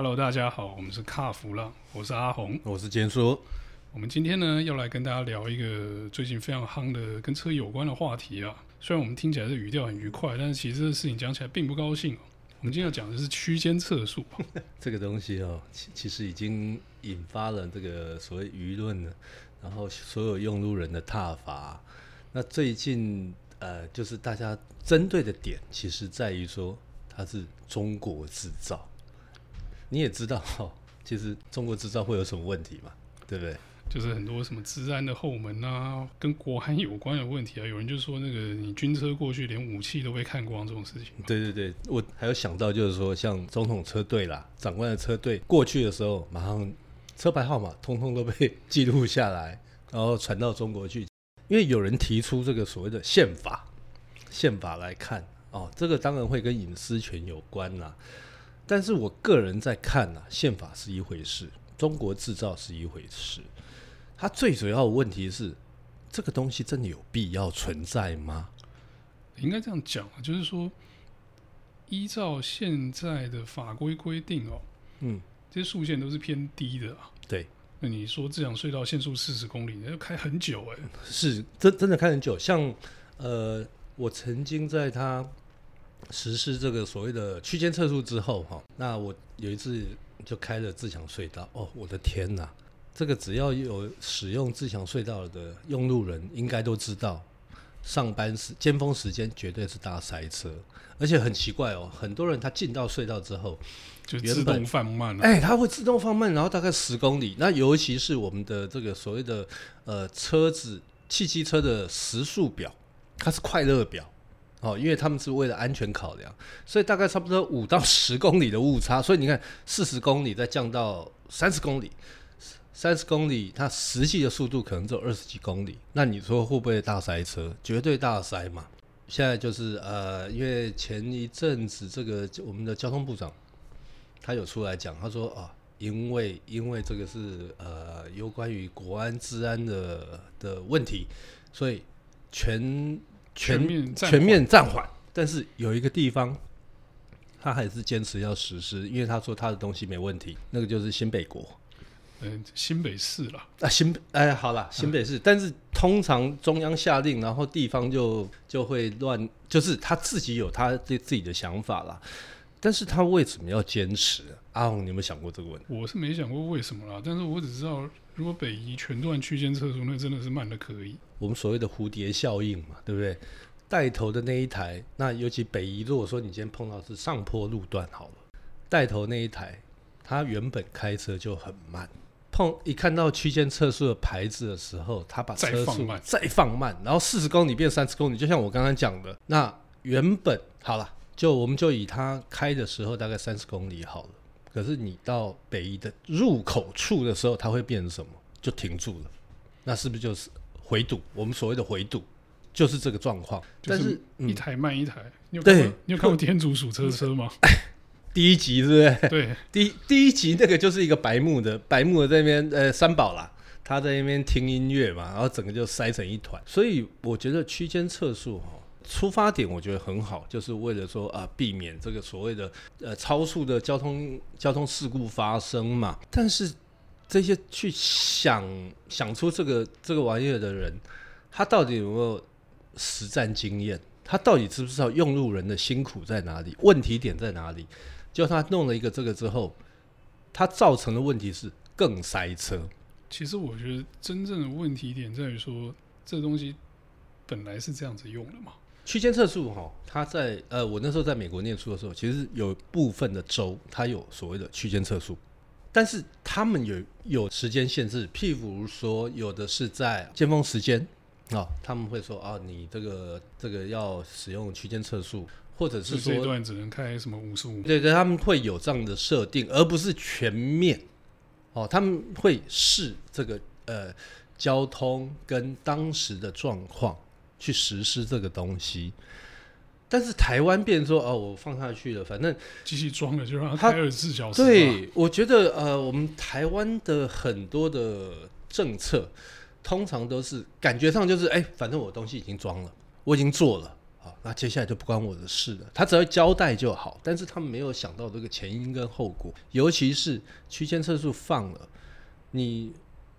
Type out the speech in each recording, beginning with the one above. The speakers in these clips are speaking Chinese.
Hello，大家好，我们是卡弗浪，我是阿红，我是坚叔。我们今天呢要来跟大家聊一个最近非常夯的跟车有关的话题啊。虽然我们听起来是语调很愉快，但是其实这个事情讲起来并不高兴哦。我们今天要讲的是区间测速，这个东西哦，其其实已经引发了这个所谓舆论了，然后所有用路人的挞伐。那最近呃，就是大家针对的点，其实在于说它是中国制造。你也知道哈，其实中国制造会有什么问题嘛？对不对？就是很多什么治安的后门啊，跟国安有关的问题啊。有人就说那个你军车过去连武器都被看光这种事情。对对对，我还有想到就是说，像总统车队啦，长官的车队过去的时候，马上车牌号码通通都被 记录下来，然后传到中国去。因为有人提出这个所谓的宪法，宪法来看哦，这个当然会跟隐私权有关啦。但是我个人在看啊，宪法是一回事，中国制造是一回事。它最主要的问题是，这个东西真的有必要存在吗？应该这样讲啊，就是说，依照现在的法规规定哦，嗯，这些速限都是偏低的啊。对，那你说自强隧道限速四十公里，那要开很久哎、欸。是，真真的开很久。像呃，我曾经在它。实施这个所谓的区间测速之后，哈，那我有一次就开了自强隧道，哦，我的天哪！这个只要有使用自强隧道的用路人，应该都知道，上班时尖峰时间绝对是大塞车，而且很奇怪哦，很多人他进到隧道之后就自动放慢了，哎，它会自动放慢，然后大概十公里。那尤其是我们的这个所谓的呃车子汽机车的时速表，它是快乐表。哦，因为他们是为了安全考量，所以大概差不多五到十公里的误差。所以你看，四十公里再降到三十公里，三十公里它实际的速度可能只有二十几公里。那你说会不会大塞车？绝对大塞嘛！现在就是呃，因为前一阵子这个我们的交通部长他有出来讲，他说啊，因为因为这个是呃有关于国安治安的的问题，所以全。全面全面暂缓，但是有一个地方，他还是坚持要实施，因为他说他的东西没问题，那个就是新北国，嗯，新北市了啊，新哎，好了，新北市，啊、但是通常中央下令，然后地方就就会乱，就是他自己有他对自己的想法啦，但是他为什么要坚持？阿红，你有没有想过这个问题？我是没想过为什么啦，但是我只知道，如果北移全段区间测速，那真的是慢的可以。我们所谓的蝴蝶效应嘛，对不对？带头的那一台，那尤其北移，如果说你今天碰到是上坡路段好了，带头那一台，他原本开车就很慢，碰一看到区间测速的牌子的时候，他把车速再放慢，再放慢，然后四十公里变三十公里，就像我刚刚讲的，那原本好了，就我们就以他开的时候大概三十公里好了，可是你到北宜的入口处的时候，它会变成什么？就停住了，那是不是就是？回堵，我们所谓的回堵，就是这个状况。但是一台慢一台，嗯、你有对，你有看过天竺鼠车车吗？第一集是不是？对，第一第一集那个就是一个白目的白目的在那边呃三宝啦，他在那边听音乐嘛，然后整个就塞成一团。所以我觉得区间测速哈，出发点我觉得很好，就是为了说啊避免这个所谓的呃超速的交通交通事故发生嘛。但是。这些去想想出这个这个玩意儿的人，他到底有没有实战经验？他到底知不知道用路人的辛苦在哪里？问题点在哪里？就他弄了一个这个之后，他造成的问题是更塞车。其实我觉得真正的问题点在于说，这东西本来是这样子用的嘛。区间测速哈，他在呃，我那时候在美国念书的时候，其实有部分的州它有所谓的区间测速。但是他们有有时间限制，譬如说有的是在尖峰时间啊、哦，他们会说啊，你这个这个要使用区间测速，或者是说这段只能开什么五十五？对对，他们会有这样的设定，而不是全面哦，他们会视这个呃交通跟当时的状况去实施这个东西。但是台湾变说哦，我放下去了，反正机器装了就让它开二十四小时。对，我觉得呃，我们台湾的很多的政策，通常都是感觉上就是哎，反正我东西已经装了，我已经做了啊，好，那接下来就不关我的事了。他只要交代就好，但是他们没有想到这个前因跟后果，尤其是区间测速放了，你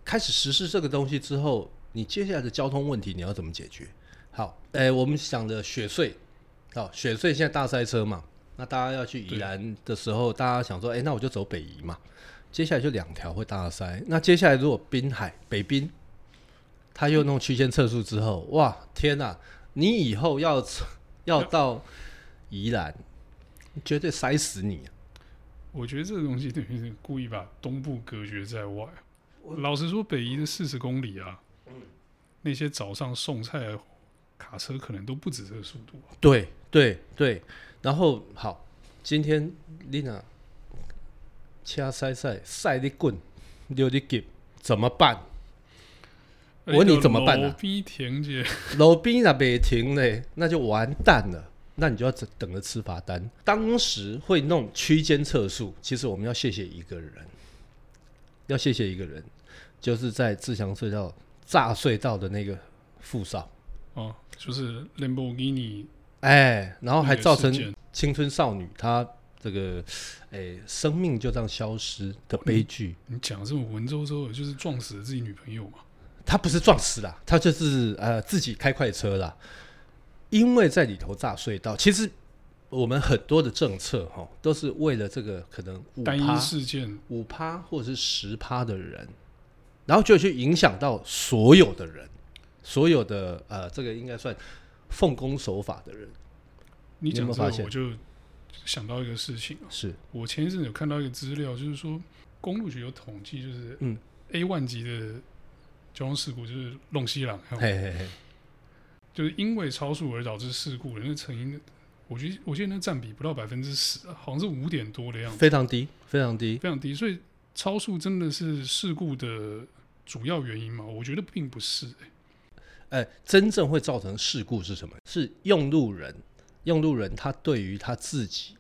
开始实施这个东西之后，你接下来的交通问题你要怎么解决？好，哎，我们想的雪穗，好，雪穗现在大塞车嘛，那大家要去宜兰的时候，大家想说，哎，那我就走北宜嘛。接下来就两条会大塞，那接下来如果滨海北滨，他又弄区间测速之后，哇，天哪！你以后要要到宜兰，绝对塞死你啊！我觉得这个东西等于是故意把东部隔绝在外。老实说，北宜的四十公里啊，那些早上送菜的卡车可能都不止这个速度啊。对对对，然后好，今天丽娜掐塞塞塞的滚，溜的急，怎么办？我问你怎么办呢？路边停着，路边那没停嘞，那就完蛋了。那你就要等等着吃罚单。当时会弄区间测速，其实我们要谢谢一个人，要谢谢一个人，就是在自强隧道炸隧道的那个副少。哦，就是 Lamborghini，哎，然后还造成青春少女她这个哎生命就这样消失的悲剧。你讲这么文绉绉的，就是撞死了自己女朋友嘛？他不是撞死了，他就是呃自己开快车了，因为在里头炸隧道。其实我们很多的政策哈，都是为了这个可能五趴事件五趴或者是十趴的人，然后就去影响到所有的人，所有的呃这个应该算奉公守法的人。你讲这个，我就想到一个事情，是我前一阵有看到一个资料，就是说公路局有统计，就是嗯 A 万级的。交通事故就是弄西朗，嘿嘿嘿，就是因为超速而导致事故的那成因，我觉得我记得那占比不到百分之十，好像是五点多的样子，非常低，非常低，非常低。所以超速真的是事故的主要原因吗？我觉得并不是、欸。哎、真正会造成事故是什么？是用路人，用路人他对于他自己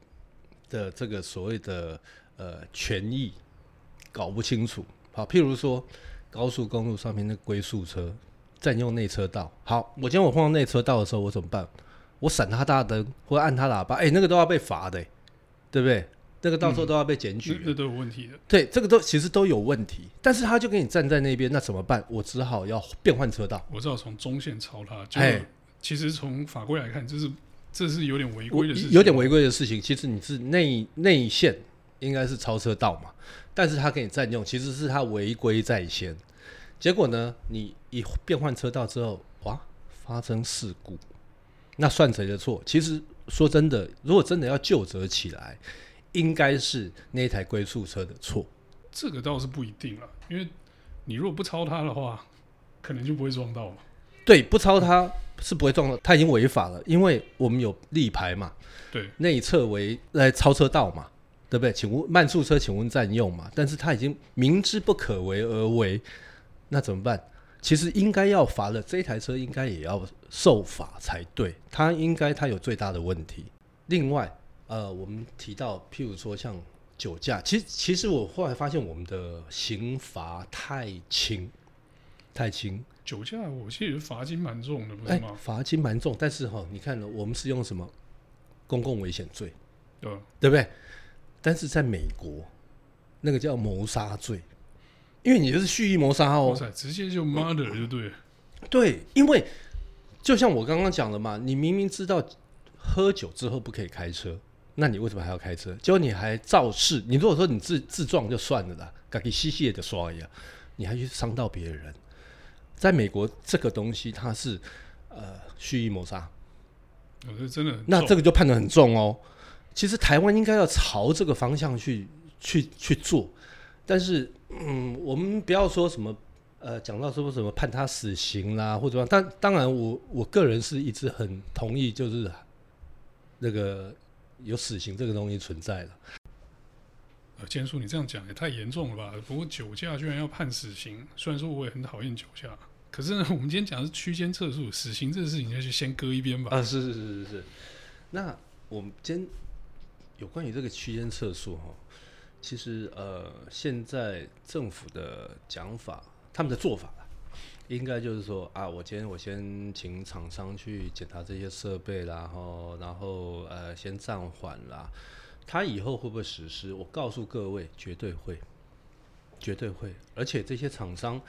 的这个所谓的呃权益搞不清楚。好，譬如说。高速公路上面那龟速车占用内车道，好，我今天我碰到内车道的时候，我怎么办？我闪他大灯或按他喇叭，哎、那个都要被罚的、对不对？那个到时候都要被检举，这、嗯、都有问题的。对，这个都其实都有问题，但是他就给你站在那边，那怎么办？我只好要变换车道。我只好从中线超他，哎，其实从法规来看，这是这是有点违规的事情，有点违规的事情。其实你是内内线应该是超车道嘛。但是他给你占用，其实是他违规在先。结果呢，你一变换车道之后，哇，发生事故，那算谁的错？其实说真的，如果真的要就责起来，应该是那台龟速车的错。这个倒是不一定了，因为你如果不超它的话，可能就不会撞到嘛。对，不超它是不会撞到，它已经违法了，因为我们有立牌嘛。对，内侧为来超车道嘛。对不对？请问慢速车，请问占用嘛？但是他已经明知不可为而为，那怎么办？其实应该要罚的，这台车应该也要受罚才对。他应该他有最大的问题。另外，呃，我们提到，譬如说像酒驾，其实其实我后来发现我们的刑罚太轻，太轻。酒驾我其实罚金蛮重的，不是吗？罚金蛮重，但是哈，你看呢，我们是用什么公共危险罪？对，对不对？但是在美国，那个叫谋杀罪，因为你就是蓄意谋杀哦，直接就 murder 就对了。对，因为就像我刚刚讲的嘛，你明明知道喝酒之后不可以开车，那你为什么还要开车？结果你还肇事。你如果说你自自撞就算了啦，赶紧吸血的刷一样，你还去伤到别人。在美国，这个东西它是呃蓄意谋杀，我觉得真的，那这个就判得很重哦。其实台湾应该要朝这个方向去去去做，但是嗯，我们不要说什么呃，讲到说什么判他死刑啦，或者但当然我我个人是一直很同意，就是那个有死刑这个东西存在了。呃，坚叔，你这样讲也太严重了吧？不过酒驾居然要判死刑，虽然说我也很讨厌酒驾，可是呢，我们今天讲的是区间测速，死刑这个事情，就先搁一边吧。啊，是是是是是。那我们今天。有关于这个区间测速哈，其实呃，现在政府的讲法，他们的做法应该就是说啊，我今天我先请厂商去检查这些设备，然后然后呃先暂缓啦。他以后会不会实施？我告诉各位，绝对会，绝对会。而且这些厂商，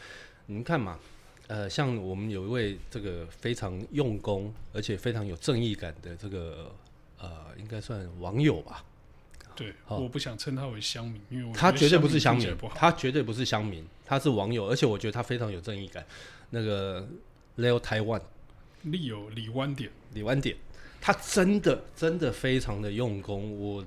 你们看嘛，呃，像我们有一位这个非常用功，而且非常有正义感的这个呃，应该算网友吧。对，我不想称他为乡民，因为他绝对不是乡民，他绝对不是乡民，他是网友，而且我觉得他非常有正义感。那个 Leo Taiwan，李有李湾点，李湾点，他真的真的非常的用功。我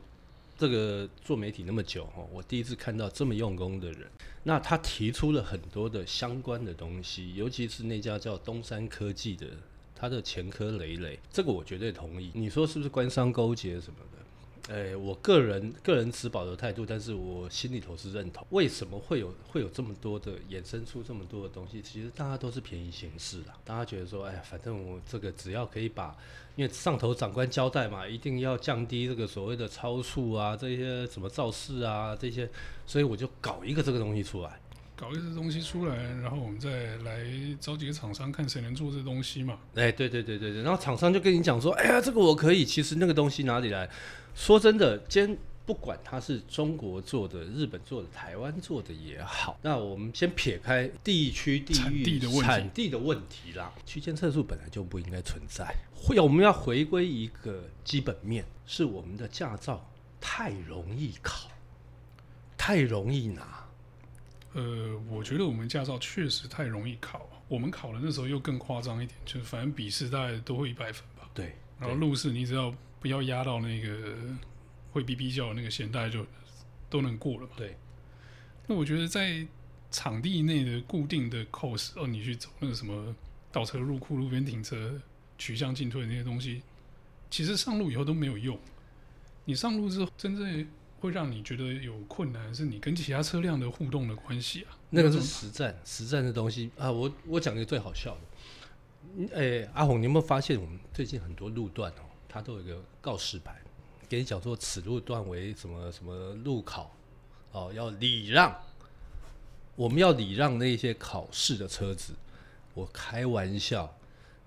这个做媒体那么久哈，我第一次看到这么用功的人。那他提出了很多的相关的东西，尤其是那家叫东山科技的，他的前科累累，这个我绝对同意。你说是不是官商勾结什么的？诶、我个人个人持保留态度，但是我心里头是认同。为什么会有会有这么多的衍生出这么多的东西？其实大家都是便宜行事啦。大家觉得说，哎呀，反正我这个只要可以把，因为上头长官交代嘛，一定要降低这个所谓的超速啊，这些什么肇事啊这些，所以我就搞一个这个东西出来。搞一些东西出来，然后我们再来找几个厂商，看谁能做这东西嘛。哎，对对对对对，然后厂商就跟你讲说，哎呀，这个我可以。其实那个东西哪里来？说真的，今天不管它是中国做的、日本做的、台湾做的也好，那我们先撇开地区、地域、产地的问题啦，区间测速本来就不应该存在。会，我们要回归一个基本面，是我们的驾照太容易考，太容易拿。呃，我觉得我们驾照确实太容易考。我们考的那时候又更夸张一点，就是反正笔试大概都会一百分吧。对。然后路试你只要不要压到那个会哔哔叫的那个线，大概就都能过了嘛。对。那我觉得在场地内的固定的 course，哦，你去走那个什么倒车入库、路边停车、取向进退那些东西，其实上路以后都没有用。你上路之后，真正。会让你觉得有困难，是你跟其他车辆的互动的关系啊。那个是实战，实战的东西啊。我我讲一个最好笑的，哎、欸，阿红，你有没有发现我们最近很多路段哦，它都有一个告示牌，给你讲说此路段为什么什么路考哦，要礼让，我们要礼让那些考试的车子。我开玩笑，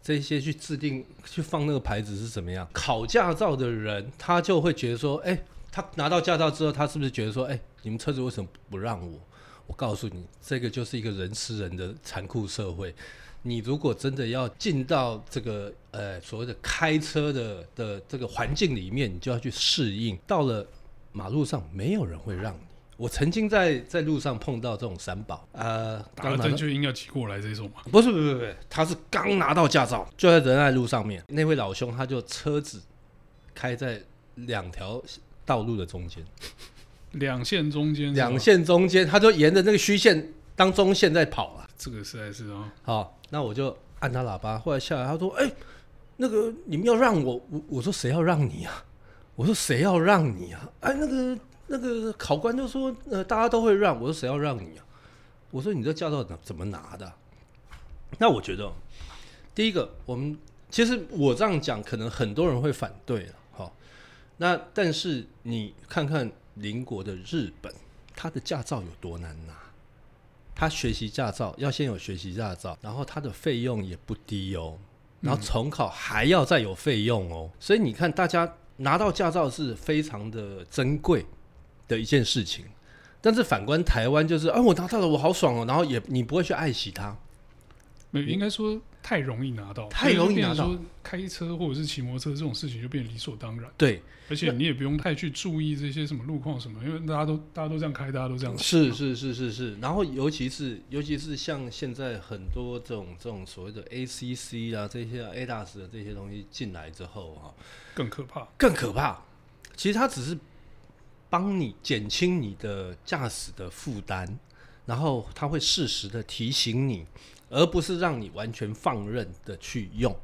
这些去制定去放那个牌子是怎么样？考驾照的人他就会觉得说，哎、欸。他拿到驾照之后，他是不是觉得说，哎、欸，你们车子为什么不让我？我告诉你，这个就是一个人吃人的残酷社会。你如果真的要进到这个呃所谓的开车的的这个环境里面，你就要去适应。到了马路上，没有人会让你。我曾经在在路上碰到这种三宝，呃，打了灯就硬要挤过来这种吗？不是，不是，不是，他是刚拿到驾照，就在仁爱路上面。那位老兄，他就车子开在两条。道路的中间，两线中间，两线中间，他就沿着那个虚线当中线在跑啊。这个实在是哦。好，那我就按他喇叭，后来下来，他说：“哎、欸，那个你们要让我，我我说谁要让你啊？我说谁要让你啊？哎，那个那个考官就说，呃，大家都会让。我说谁要让你啊？我说你这驾照怎怎么拿的？那我觉得，第一个，我们其实我这样讲，可能很多人会反对了。那但是你看看邻国的日本，他的驾照有多难拿？他学习驾照要先有学习驾照，然后他的费用也不低哦，然后重考还要再有费用哦。所以你看，大家拿到驾照是非常的珍贵的一件事情。但是反观台湾，就是啊，我拿到了，我好爽哦，然后也你不会去爱惜它。没应该说。太容易拿到，太容易拿到。开车或者是骑摩托车这种事情就变得理所当然。对，而且你也不用太去注意这些什么路况什么，因为大家都大家都这样开，大家都这样。是是是是是。然后尤其是尤其是像现在很多这种这种所谓的 ACC 啊这些 ADAS 的这些东西进来之后哈，更可怕，更可怕。其实它只是帮你减轻你的驾驶的负担，然后它会适时的提醒你。而不是让你完全放任的去用，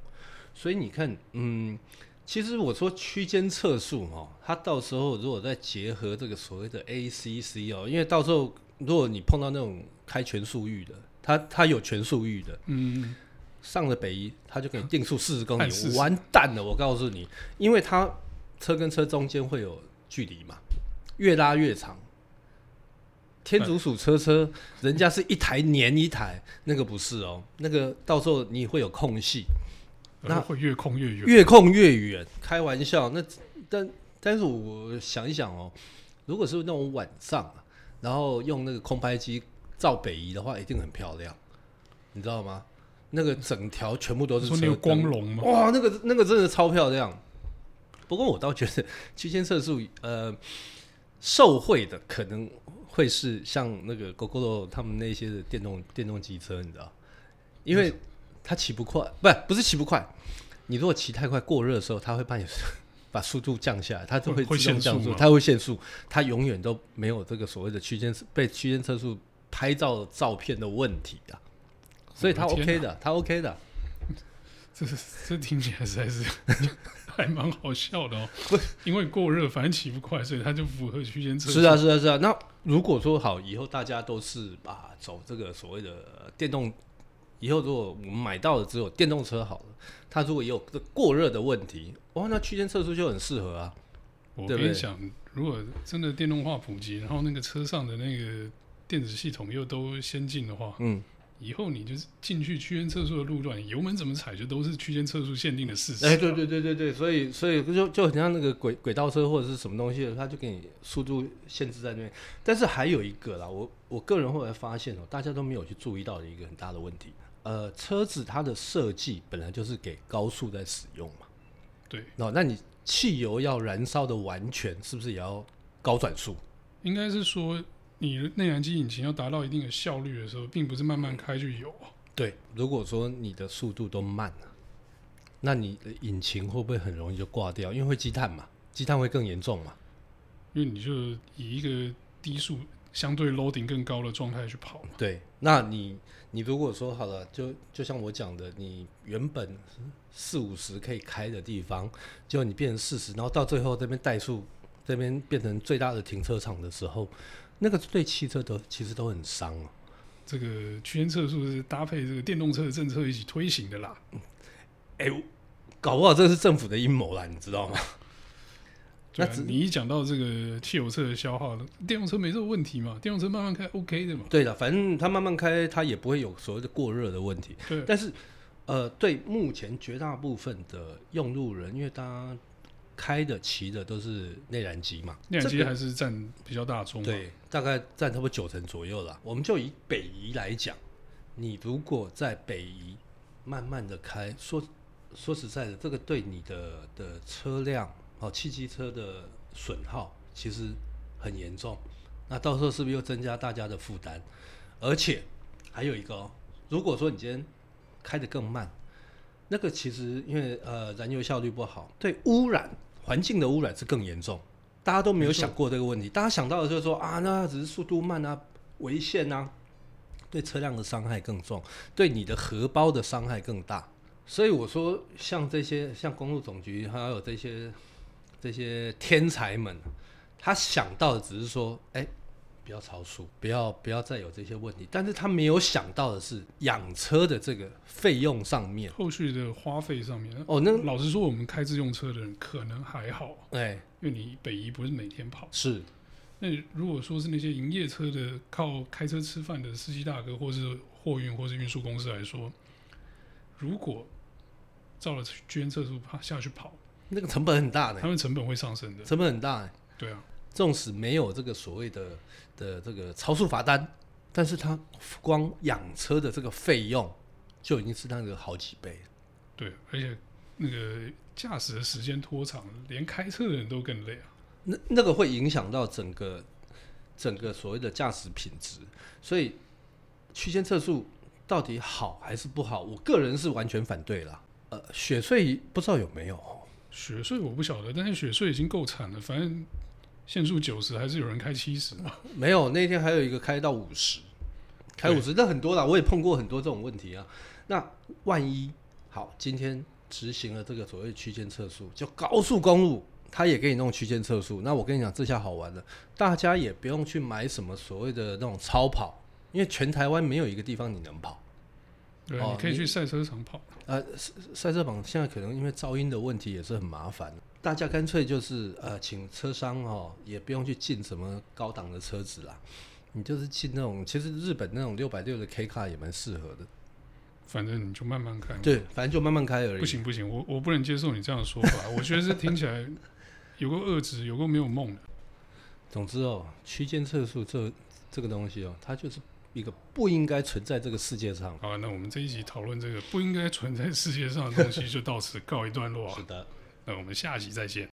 所以你看，嗯，其实我说区间测速哦，它到时候如果再结合这个所谓的 ACC 哦，因为到时候如果你碰到那种开全速域的，它它有全速域的，嗯，上了北一，它就给你定速四十公里，完蛋了，我告诉你，因为它车跟车中间会有距离嘛，越拉越长。天竺鼠车车，人家是一台粘一台，那个不是哦，那个到时候你会有空隙，那会越控越远，越控越远。开玩笑，那但但是我想一想哦，如果是那种晚上，然后用那个空拍机照北移的话，一定很漂亮，你知道吗？那个整条全部都是车光荣吗？哇，那个那个真的超漂亮。不过我倒觉得区间测速，呃，受贿的可能会是像那个 Gogoro 他们那些的电动电动机车，你知道？因为它骑不快，不不是骑不快。你如果骑太快过热的时候，它会把你 把速度降下来，它就会自动降速，它会限速，它永远都没有这个所谓的区间被区间测速拍照照片的问题啊。所以他 OK 的，他 OK 的。这这听起来实在是还蛮好笑的哦。不，因为过热，反正起不快，所以它就符合区间测试。是啊，是啊，是啊。那如果说好，以后大家都是把走这个所谓的电动，以后如果我们买到的只有电动车好了，它如果也有这过热的问题，哇，那区间测试就很适合啊。我跟你讲，如果真的电动化普及，然后那个车上的那个电子系统又都先进的话，嗯。以后你就是进去区间测速的路段，油门怎么踩就都是区间测速限定的事实。哎，对对对对对，所以所以就就很像那个轨轨道车或者是什么东西，它就给你速度限制在那边。但是还有一个啦，我我个人后来发现哦，大家都没有去注意到的一个很大的问题。呃，车子它的设计本来就是给高速在使用嘛。对。那那你汽油要燃烧的完全，是不是也要高转速？应该是说。你内燃机引擎要达到一定的效率的时候，并不是慢慢开就有。对，如果说你的速度都慢了，那你的引擎会不会很容易就挂掉？因为会积碳嘛，积碳会更严重嘛。因为你就以一个低速相对 loading 更高的状态去跑嘛。对，那你你如果说好了，就就像我讲的，你原本四五十可以开的地方，结果你变成四十，然后到最后这边怠速，这边变成最大的停车场的时候。那个对汽车都其实都很伤哦。这个区间测速是搭配这个电动车的政策一起推行的啦。哎、欸，搞不好这是政府的阴谋啦，你知道吗？那你一讲到这个汽油车的消耗了，电动车没这个问题嘛？电动车慢慢开 OK 的嘛？对的，反正它慢慢开，它也不会有所谓的过热的问题。对，但是呃，对目前绝大部分的用路人，因为大家。开的、骑的都是内燃机嘛？内燃机还是占比较大宗，对，大概占差不多九成左右了。我们就以北移来讲，你如果在北移慢慢的开，说说实在的，这个对你的的车辆哦，汽机车的损耗其实很严重。那到时候是不是又增加大家的负担？而且还有一个哦，如果说你今天开得更慢。那个其实因为呃燃油效率不好，对污染环境的污染是更严重，大家都没有想过这个问题。大家想到的就是说啊，那只是速度慢啊，危险啊，对车辆的伤害更重，对你的荷包的伤害更大。所以我说，像这些像公路总局还有这些这些天才们，他想到的只是说，哎。不要超速，不要不要再有这些问题。但是他没有想到的是，养车的这个费用上面，后续的花费上面。哦，那老实说，我们开自用车的人可能还好，哎，因为你北移不是每天跑。是。那如果说是那些营业车的，靠开车吃饭的司机大哥，或是货运或是运输公司来说，如果照了区间测速跑下去跑，那个成本很大的，他们成本会上升的，成本很大。对啊。纵使没有这个所谓的的这个超速罚单，但是他光养车的这个费用就已经是那个好几倍。对，而且那个驾驶的时间拖长，连开车的人都更累啊。那那个会影响到整个整个所谓的驾驶品质。所以区间测速到底好还是不好？我个人是完全反对啦。呃，雪隧不知道有没有？雪隧我不晓得，但是雪隧已经够惨了，反正。限速九十，还是有人开七十？没有，那天还有一个开到五十，开五十，那很多啦。我也碰过很多这种问题啊。那万一好，今天执行了这个所谓区间测速，就高速公路，他也给你弄区间测速。那我跟你讲，这下好玩了，大家也不用去买什么所谓的那种超跑，因为全台湾没有一个地方你能跑。对，哦、你可以去赛车场跑。呃，赛车场现在可能因为噪音的问题也是很麻烦。大家干脆就是呃，请车商哦，也不用去进什么高档的车子啦。你就是进那种，其实日本那种六百六的 K 卡也蛮适合的。反正你就慢慢开。对，反正就慢慢开而已。不行不行，我我不能接受你这样的说法。我觉得这听起来有个遏制，有个没有梦的。总之哦，区间测速这这个东西哦，它就是一个不应该存在这个世界上。好，那我们这一集讨论这个不应该存在世界上的东西，就到此告一段落。是的，那我们下集再见。